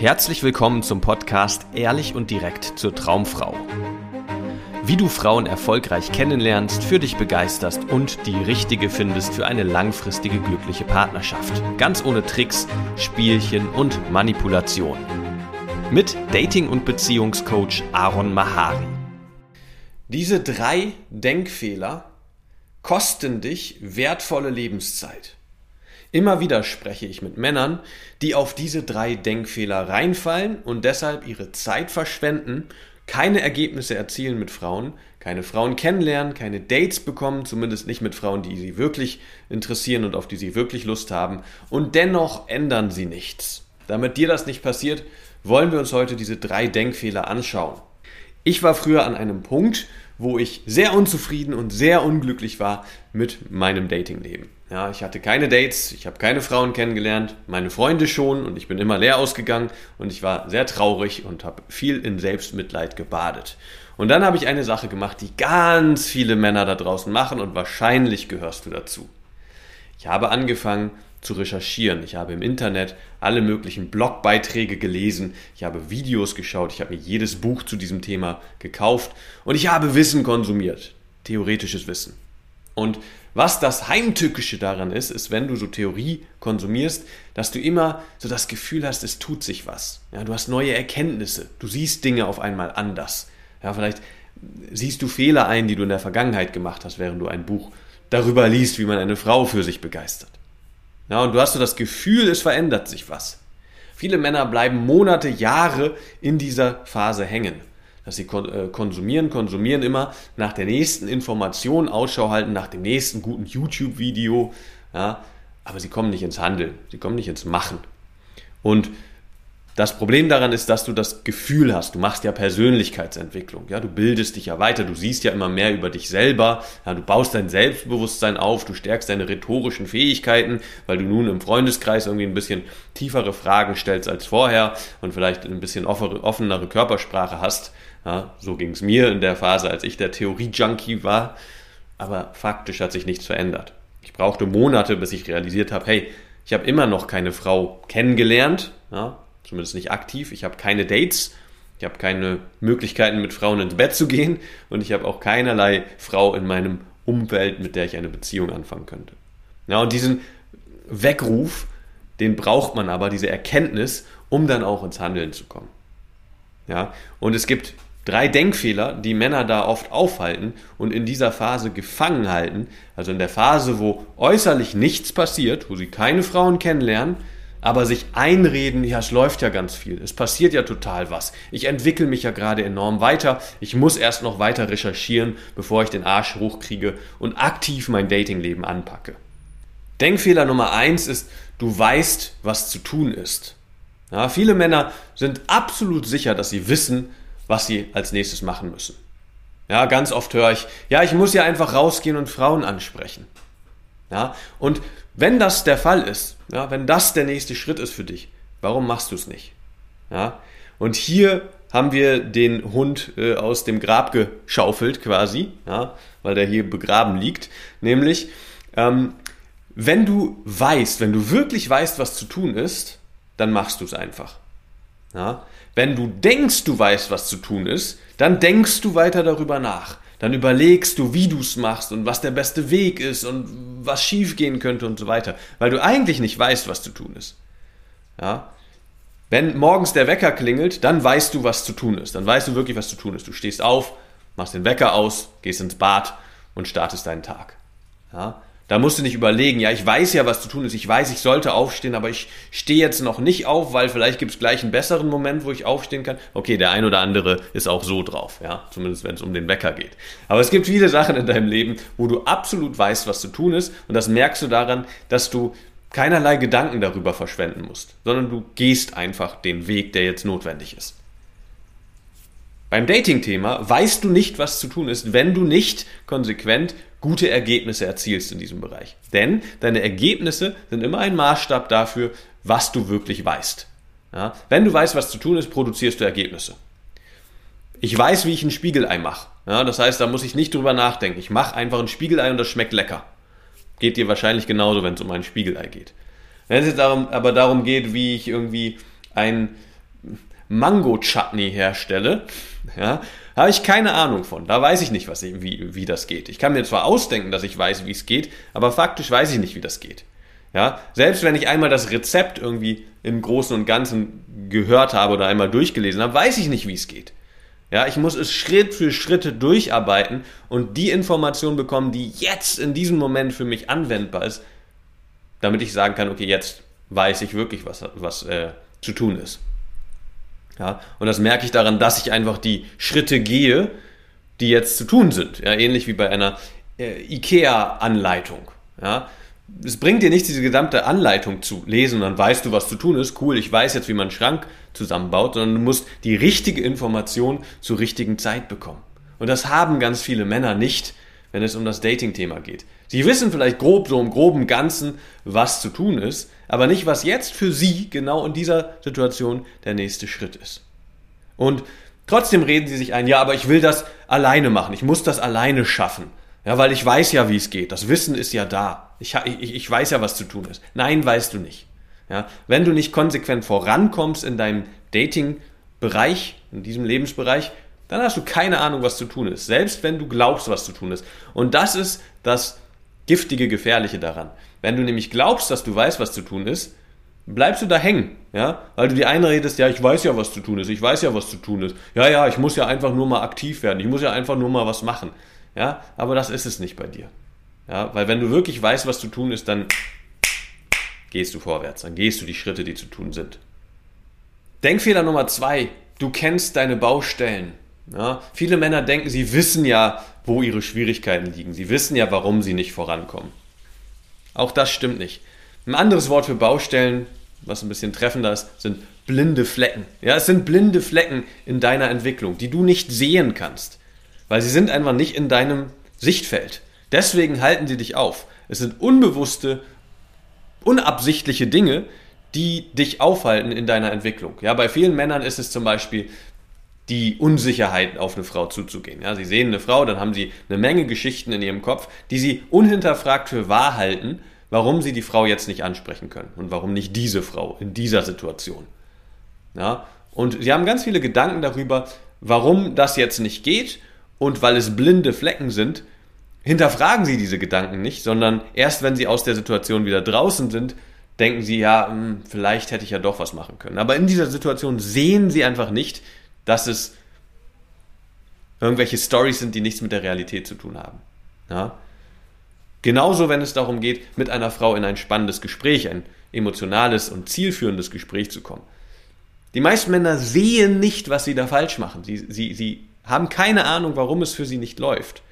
Herzlich willkommen zum Podcast Ehrlich und direkt zur Traumfrau. Wie du Frauen erfolgreich kennenlernst, für dich begeisterst und die richtige findest für eine langfristige glückliche Partnerschaft. Ganz ohne Tricks, Spielchen und Manipulation. Mit Dating- und Beziehungscoach Aaron Mahari. Diese drei Denkfehler kosten dich wertvolle Lebenszeit. Immer wieder spreche ich mit Männern, die auf diese drei Denkfehler reinfallen und deshalb ihre Zeit verschwenden, keine Ergebnisse erzielen mit Frauen, keine Frauen kennenlernen, keine Dates bekommen, zumindest nicht mit Frauen, die sie wirklich interessieren und auf die sie wirklich Lust haben, und dennoch ändern sie nichts. Damit dir das nicht passiert, wollen wir uns heute diese drei Denkfehler anschauen. Ich war früher an einem Punkt, wo ich sehr unzufrieden und sehr unglücklich war mit meinem Datingleben. Ja, ich hatte keine Dates, ich habe keine Frauen kennengelernt, meine Freunde schon und ich bin immer leer ausgegangen und ich war sehr traurig und habe viel in Selbstmitleid gebadet. Und dann habe ich eine Sache gemacht, die ganz viele Männer da draußen machen und wahrscheinlich gehörst du dazu. Ich habe angefangen, zu recherchieren. Ich habe im Internet alle möglichen Blogbeiträge gelesen, ich habe Videos geschaut, ich habe mir jedes Buch zu diesem Thema gekauft und ich habe Wissen konsumiert, theoretisches Wissen. Und was das Heimtückische daran ist, ist, wenn du so Theorie konsumierst, dass du immer so das Gefühl hast, es tut sich was. Ja, du hast neue Erkenntnisse, du siehst Dinge auf einmal anders. Ja, vielleicht siehst du Fehler ein, die du in der Vergangenheit gemacht hast, während du ein Buch darüber liest, wie man eine Frau für sich begeistert. Ja, und du hast so das Gefühl, es verändert sich was. Viele Männer bleiben Monate, Jahre in dieser Phase hängen. Dass sie äh, konsumieren, konsumieren immer nach der nächsten Information, Ausschau halten nach dem nächsten guten YouTube-Video. Ja, aber sie kommen nicht ins Handeln, sie kommen nicht ins Machen. Und das Problem daran ist, dass du das Gefühl hast, du machst ja Persönlichkeitsentwicklung, ja, du bildest dich ja weiter, du siehst ja immer mehr über dich selber, ja, du baust dein Selbstbewusstsein auf, du stärkst deine rhetorischen Fähigkeiten, weil du nun im Freundeskreis irgendwie ein bisschen tiefere Fragen stellst als vorher und vielleicht ein bisschen offenere Körpersprache hast. Ja, so ging es mir in der Phase, als ich der Theorie-Junkie war, aber faktisch hat sich nichts verändert. Ich brauchte Monate, bis ich realisiert habe, hey, ich habe immer noch keine Frau kennengelernt, ja, zumindest nicht aktiv. Ich habe keine Dates, ich habe keine Möglichkeiten, mit Frauen ins Bett zu gehen und ich habe auch keinerlei Frau in meinem Umfeld, mit der ich eine Beziehung anfangen könnte. Ja, und diesen Weckruf, den braucht man aber, diese Erkenntnis, um dann auch ins Handeln zu kommen. Ja, und es gibt drei Denkfehler, die Männer da oft aufhalten und in dieser Phase gefangen halten, also in der Phase, wo äußerlich nichts passiert, wo sie keine Frauen kennenlernen, aber sich einreden, ja, es läuft ja ganz viel, es passiert ja total was. Ich entwickle mich ja gerade enorm weiter. Ich muss erst noch weiter recherchieren, bevor ich den Arsch hochkriege und aktiv mein Datingleben anpacke. Denkfehler Nummer eins ist, du weißt, was zu tun ist. Ja, viele Männer sind absolut sicher, dass sie wissen, was sie als nächstes machen müssen. Ja, ganz oft höre ich, ja, ich muss ja einfach rausgehen und Frauen ansprechen. Ja, und wenn das der Fall ist, ja, wenn das der nächste Schritt ist für dich, warum machst du es nicht? Ja, und hier haben wir den Hund äh, aus dem Grab geschaufelt quasi, ja, weil der hier begraben liegt. Nämlich, ähm, wenn du weißt, wenn du wirklich weißt, was zu tun ist, dann machst du es einfach. Ja? Wenn du denkst, du weißt, was zu tun ist, dann denkst du weiter darüber nach dann überlegst du, wie du es machst und was der beste Weg ist und was schiefgehen könnte und so weiter, weil du eigentlich nicht weißt, was zu tun ist. Ja? Wenn morgens der Wecker klingelt, dann weißt du, was zu tun ist. Dann weißt du wirklich, was zu tun ist. Du stehst auf, machst den Wecker aus, gehst ins Bad und startest deinen Tag. Ja? Da musst du nicht überlegen, ja, ich weiß ja, was zu tun ist. Ich weiß, ich sollte aufstehen, aber ich stehe jetzt noch nicht auf, weil vielleicht gibt es gleich einen besseren Moment, wo ich aufstehen kann. Okay, der ein oder andere ist auch so drauf, ja, zumindest wenn es um den Wecker geht. Aber es gibt viele Sachen in deinem Leben, wo du absolut weißt, was zu tun ist. Und das merkst du daran, dass du keinerlei Gedanken darüber verschwenden musst, sondern du gehst einfach den Weg, der jetzt notwendig ist. Beim Dating-Thema weißt du nicht, was zu tun ist, wenn du nicht konsequent gute Ergebnisse erzielst in diesem Bereich. Denn deine Ergebnisse sind immer ein Maßstab dafür, was du wirklich weißt. Ja? Wenn du weißt, was zu tun ist, produzierst du Ergebnisse. Ich weiß, wie ich ein Spiegelei mache. Ja, das heißt, da muss ich nicht drüber nachdenken. Ich mache einfach ein Spiegelei und das schmeckt lecker. Geht dir wahrscheinlich genauso, wenn es um ein Spiegelei geht. Wenn es jetzt aber darum geht, wie ich irgendwie ein Mango-Chutney herstelle, ja, habe ich keine Ahnung von. Da weiß ich nicht, was, wie, wie das geht. Ich kann mir zwar ausdenken, dass ich weiß, wie es geht, aber faktisch weiß ich nicht, wie das geht. Ja, selbst wenn ich einmal das Rezept irgendwie im Großen und Ganzen gehört habe oder einmal durchgelesen habe, weiß ich nicht, wie es geht. Ja, ich muss es Schritt für Schritt durcharbeiten und die Information bekommen, die jetzt in diesem Moment für mich anwendbar ist, damit ich sagen kann, okay, jetzt weiß ich wirklich, was, was äh, zu tun ist. Ja, und das merke ich daran, dass ich einfach die Schritte gehe, die jetzt zu tun sind. Ja, ähnlich wie bei einer äh, IKEA-Anleitung. Ja, es bringt dir nichts, diese gesamte Anleitung zu lesen und dann weißt du, was zu tun ist. Cool, ich weiß jetzt, wie man einen Schrank zusammenbaut, sondern du musst die richtige Information zur richtigen Zeit bekommen. Und das haben ganz viele Männer nicht, wenn es um das Dating-Thema geht. Sie wissen vielleicht grob, so im groben Ganzen, was zu tun ist, aber nicht, was jetzt für sie genau in dieser Situation der nächste Schritt ist. Und trotzdem reden sie sich ein, ja, aber ich will das alleine machen, ich muss das alleine schaffen. Ja, weil ich weiß ja, wie es geht. Das Wissen ist ja da. Ich, ich, ich weiß ja, was zu tun ist. Nein, weißt du nicht. Ja, wenn du nicht konsequent vorankommst in deinem Dating-Bereich, in diesem Lebensbereich, dann hast du keine Ahnung, was zu tun ist. Selbst wenn du glaubst, was zu tun ist. Und das ist das giftige, gefährliche daran. Wenn du nämlich glaubst, dass du weißt, was zu tun ist, bleibst du da hängen, ja, weil du dir einredest, ja, ich weiß ja, was zu tun ist, ich weiß ja, was zu tun ist. Ja, ja, ich muss ja einfach nur mal aktiv werden, ich muss ja einfach nur mal was machen, ja, aber das ist es nicht bei dir, ja, weil wenn du wirklich weißt, was zu tun ist, dann gehst du vorwärts, dann gehst du die Schritte, die zu tun sind. Denkfehler Nummer zwei, du kennst deine Baustellen. Ja, viele Männer denken, sie wissen ja, wo ihre Schwierigkeiten liegen. Sie wissen ja, warum sie nicht vorankommen. Auch das stimmt nicht. Ein anderes Wort für Baustellen, was ein bisschen treffender ist, sind blinde Flecken. Ja, es sind blinde Flecken in deiner Entwicklung, die du nicht sehen kannst, weil sie sind einfach nicht in deinem Sichtfeld. Deswegen halten sie dich auf. Es sind unbewusste, unabsichtliche Dinge, die dich aufhalten in deiner Entwicklung. Ja, bei vielen Männern ist es zum Beispiel die Unsicherheit auf eine Frau zuzugehen. Ja, sie sehen eine Frau, dann haben sie eine Menge Geschichten in ihrem Kopf, die sie unhinterfragt für wahr halten, warum sie die Frau jetzt nicht ansprechen können und warum nicht diese Frau in dieser Situation. Ja, und sie haben ganz viele Gedanken darüber, warum das jetzt nicht geht und weil es blinde Flecken sind, hinterfragen sie diese Gedanken nicht, sondern erst wenn sie aus der Situation wieder draußen sind, denken sie, ja, hm, vielleicht hätte ich ja doch was machen können. Aber in dieser Situation sehen sie einfach nicht, dass es irgendwelche Stories sind, die nichts mit der Realität zu tun haben. Ja? Genauso, wenn es darum geht, mit einer Frau in ein spannendes Gespräch, ein emotionales und zielführendes Gespräch zu kommen. Die meisten Männer sehen nicht, was sie da falsch machen. Sie, sie, sie haben keine Ahnung, warum es für sie nicht läuft.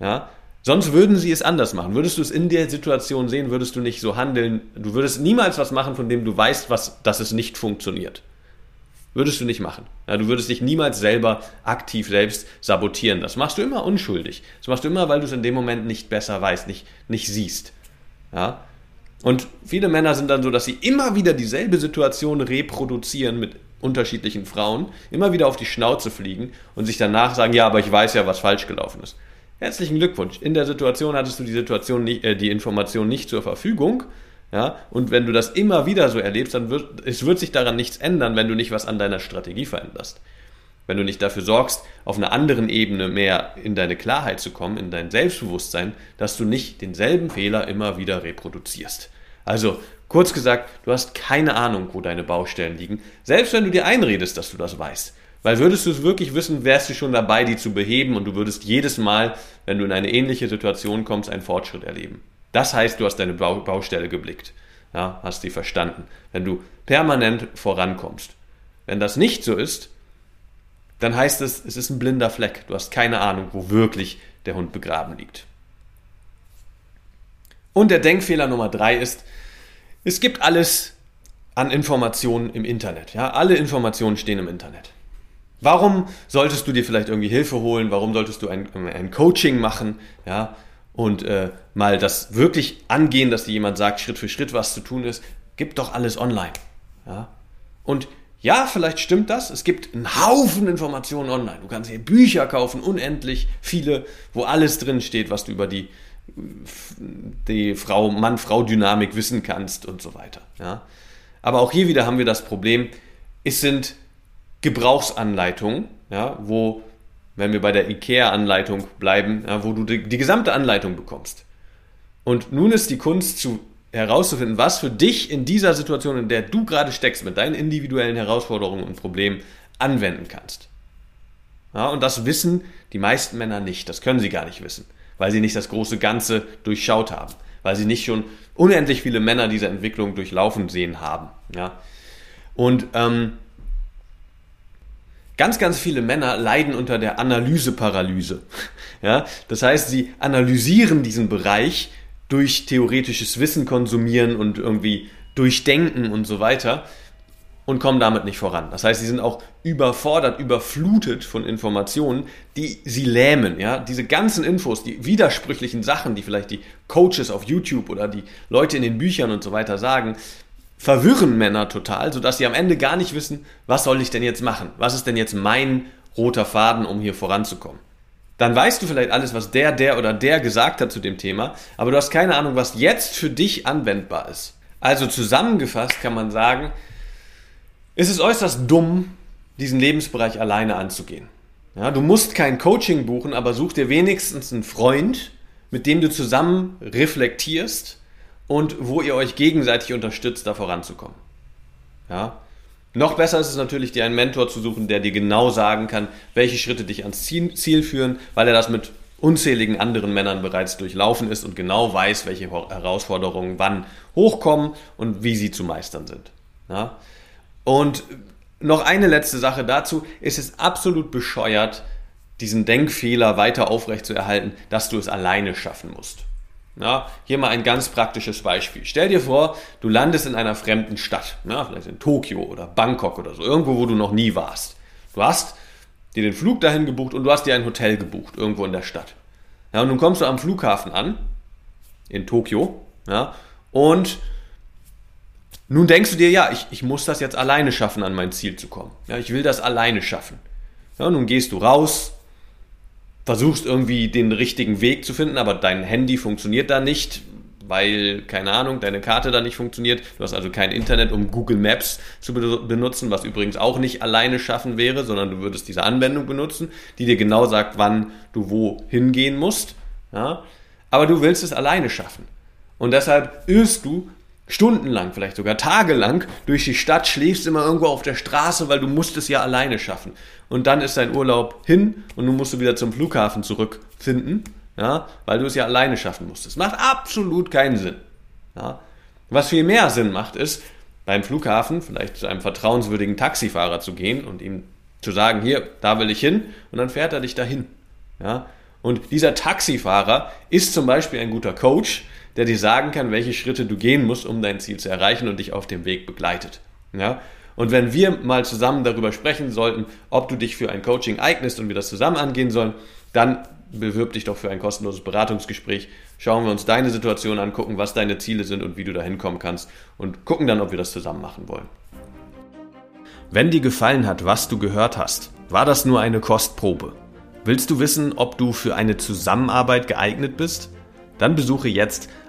Ja? Sonst würden sie es anders machen. Würdest du es in der Situation sehen, würdest du nicht so handeln. Du würdest niemals was machen, von dem du weißt, was, dass es nicht funktioniert. Würdest du nicht machen. Ja, du würdest dich niemals selber aktiv selbst sabotieren. Das machst du immer unschuldig. Das machst du immer, weil du es in dem Moment nicht besser weißt, nicht, nicht siehst. Ja? Und viele Männer sind dann so, dass sie immer wieder dieselbe Situation reproduzieren mit unterschiedlichen Frauen, immer wieder auf die Schnauze fliegen und sich danach sagen, ja, aber ich weiß ja, was falsch gelaufen ist. Herzlichen Glückwunsch. In der Situation hattest du die Situation äh, die Information nicht zur Verfügung ja, und wenn du das immer wieder so erlebst, dann wird es wird sich daran nichts ändern, wenn du nicht was an deiner Strategie veränderst. Wenn du nicht dafür sorgst, auf einer anderen Ebene mehr in deine Klarheit zu kommen, in dein Selbstbewusstsein, dass du nicht denselben Fehler immer wieder reproduzierst. Also, kurz gesagt, du hast keine Ahnung, wo deine Baustellen liegen, selbst wenn du dir einredest, dass du das weißt. Weil würdest du es wirklich wissen, wärst du schon dabei, die zu beheben und du würdest jedes Mal, wenn du in eine ähnliche Situation kommst, einen Fortschritt erleben. Das heißt, du hast deine Baustelle geblickt, ja, hast sie verstanden, wenn du permanent vorankommst. Wenn das nicht so ist, dann heißt es, es ist ein blinder Fleck. Du hast keine Ahnung, wo wirklich der Hund begraben liegt. Und der Denkfehler Nummer drei ist, es gibt alles an Informationen im Internet. Ja, alle Informationen stehen im Internet. Warum solltest du dir vielleicht irgendwie Hilfe holen? Warum solltest du ein, ein Coaching machen? Ja, und äh, mal das wirklich angehen, dass dir jemand sagt, Schritt für Schritt, was zu tun ist, gibt doch alles online. Ja? Und ja, vielleicht stimmt das. Es gibt einen Haufen Informationen online. Du kannst hier Bücher kaufen, unendlich viele, wo alles drin steht, was du über die, die Frau, Mann-Frau-Dynamik wissen kannst und so weiter. Ja? Aber auch hier wieder haben wir das Problem, es sind Gebrauchsanleitung, ja, wo, wenn wir bei der IKEA-Anleitung bleiben, wo du die, die gesamte Anleitung bekommst. Und nun ist die Kunst zu herauszufinden, was für dich in dieser Situation, in der du gerade steckst, mit deinen individuellen Herausforderungen und Problemen anwenden kannst. Ja, und das wissen die meisten Männer nicht. Das können sie gar nicht wissen, weil sie nicht das große Ganze durchschaut haben, weil sie nicht schon unendlich viele Männer diese Entwicklung durchlaufen sehen haben. Ja. Und ähm, ganz, ganz viele Männer leiden unter der Analyseparalyse. Ja, das heißt, sie analysieren diesen Bereich durch theoretisches Wissen konsumieren und irgendwie durchdenken und so weiter und kommen damit nicht voran. Das heißt, sie sind auch überfordert, überflutet von Informationen, die sie lähmen. Ja? Diese ganzen Infos, die widersprüchlichen Sachen, die vielleicht die Coaches auf YouTube oder die Leute in den Büchern und so weiter sagen, verwirren Männer total, sodass sie am Ende gar nicht wissen, was soll ich denn jetzt machen? Was ist denn jetzt mein roter Faden, um hier voranzukommen? Dann weißt du vielleicht alles, was der, der oder der gesagt hat zu dem Thema, aber du hast keine Ahnung, was jetzt für dich anwendbar ist. Also zusammengefasst kann man sagen, ist es äußerst dumm, diesen Lebensbereich alleine anzugehen. Ja, du musst kein Coaching buchen, aber such dir wenigstens einen Freund, mit dem du zusammen reflektierst und wo ihr euch gegenseitig unterstützt, da voranzukommen. Ja? Noch besser ist es natürlich, dir einen Mentor zu suchen, der dir genau sagen kann, welche Schritte dich ans Ziel führen, weil er das mit unzähligen anderen Männern bereits durchlaufen ist und genau weiß, welche Herausforderungen wann hochkommen und wie sie zu meistern sind. Ja? Und noch eine letzte Sache dazu. ist Es absolut bescheuert, diesen Denkfehler weiter aufrecht zu erhalten, dass du es alleine schaffen musst. Ja, hier mal ein ganz praktisches Beispiel. Stell dir vor, du landest in einer fremden Stadt, ja, vielleicht in Tokio oder Bangkok oder so, irgendwo, wo du noch nie warst. Du hast dir den Flug dahin gebucht und du hast dir ein Hotel gebucht, irgendwo in der Stadt. Ja, und nun kommst du am Flughafen an, in Tokio, ja, und nun denkst du dir, ja, ich, ich muss das jetzt alleine schaffen, an mein Ziel zu kommen. Ja, ich will das alleine schaffen. Ja, nun gehst du raus, versuchst irgendwie den richtigen Weg zu finden, aber dein Handy funktioniert da nicht, weil, keine Ahnung, deine Karte da nicht funktioniert. Du hast also kein Internet, um Google Maps zu benutzen, was übrigens auch nicht alleine schaffen wäre, sondern du würdest diese Anwendung benutzen, die dir genau sagt, wann du wo hingehen musst. Ja? Aber du willst es alleine schaffen. Und deshalb irrst du stundenlang, vielleicht sogar tagelang durch die Stadt, schläfst immer irgendwo auf der Straße, weil du musst es ja alleine schaffen. Und dann ist dein Urlaub hin und nun musst du wieder zum Flughafen zurückfinden, ja, weil du es ja alleine schaffen musstest. Macht absolut keinen Sinn. Ja. Was viel mehr Sinn macht, ist, beim Flughafen vielleicht zu einem vertrauenswürdigen Taxifahrer zu gehen und ihm zu sagen, hier, da will ich hin, und dann fährt er dich dahin. Ja. Und dieser Taxifahrer ist zum Beispiel ein guter Coach, der dir sagen kann, welche Schritte du gehen musst, um dein Ziel zu erreichen und dich auf dem Weg begleitet. Ja? Und wenn wir mal zusammen darüber sprechen sollten, ob du dich für ein Coaching eignest und wir das zusammen angehen sollen, dann bewirb dich doch für ein kostenloses Beratungsgespräch. Schauen wir uns deine Situation an, gucken, was deine Ziele sind und wie du da hinkommen kannst und gucken dann, ob wir das zusammen machen wollen. Wenn dir gefallen hat, was du gehört hast, war das nur eine Kostprobe. Willst du wissen, ob du für eine Zusammenarbeit geeignet bist? Dann besuche jetzt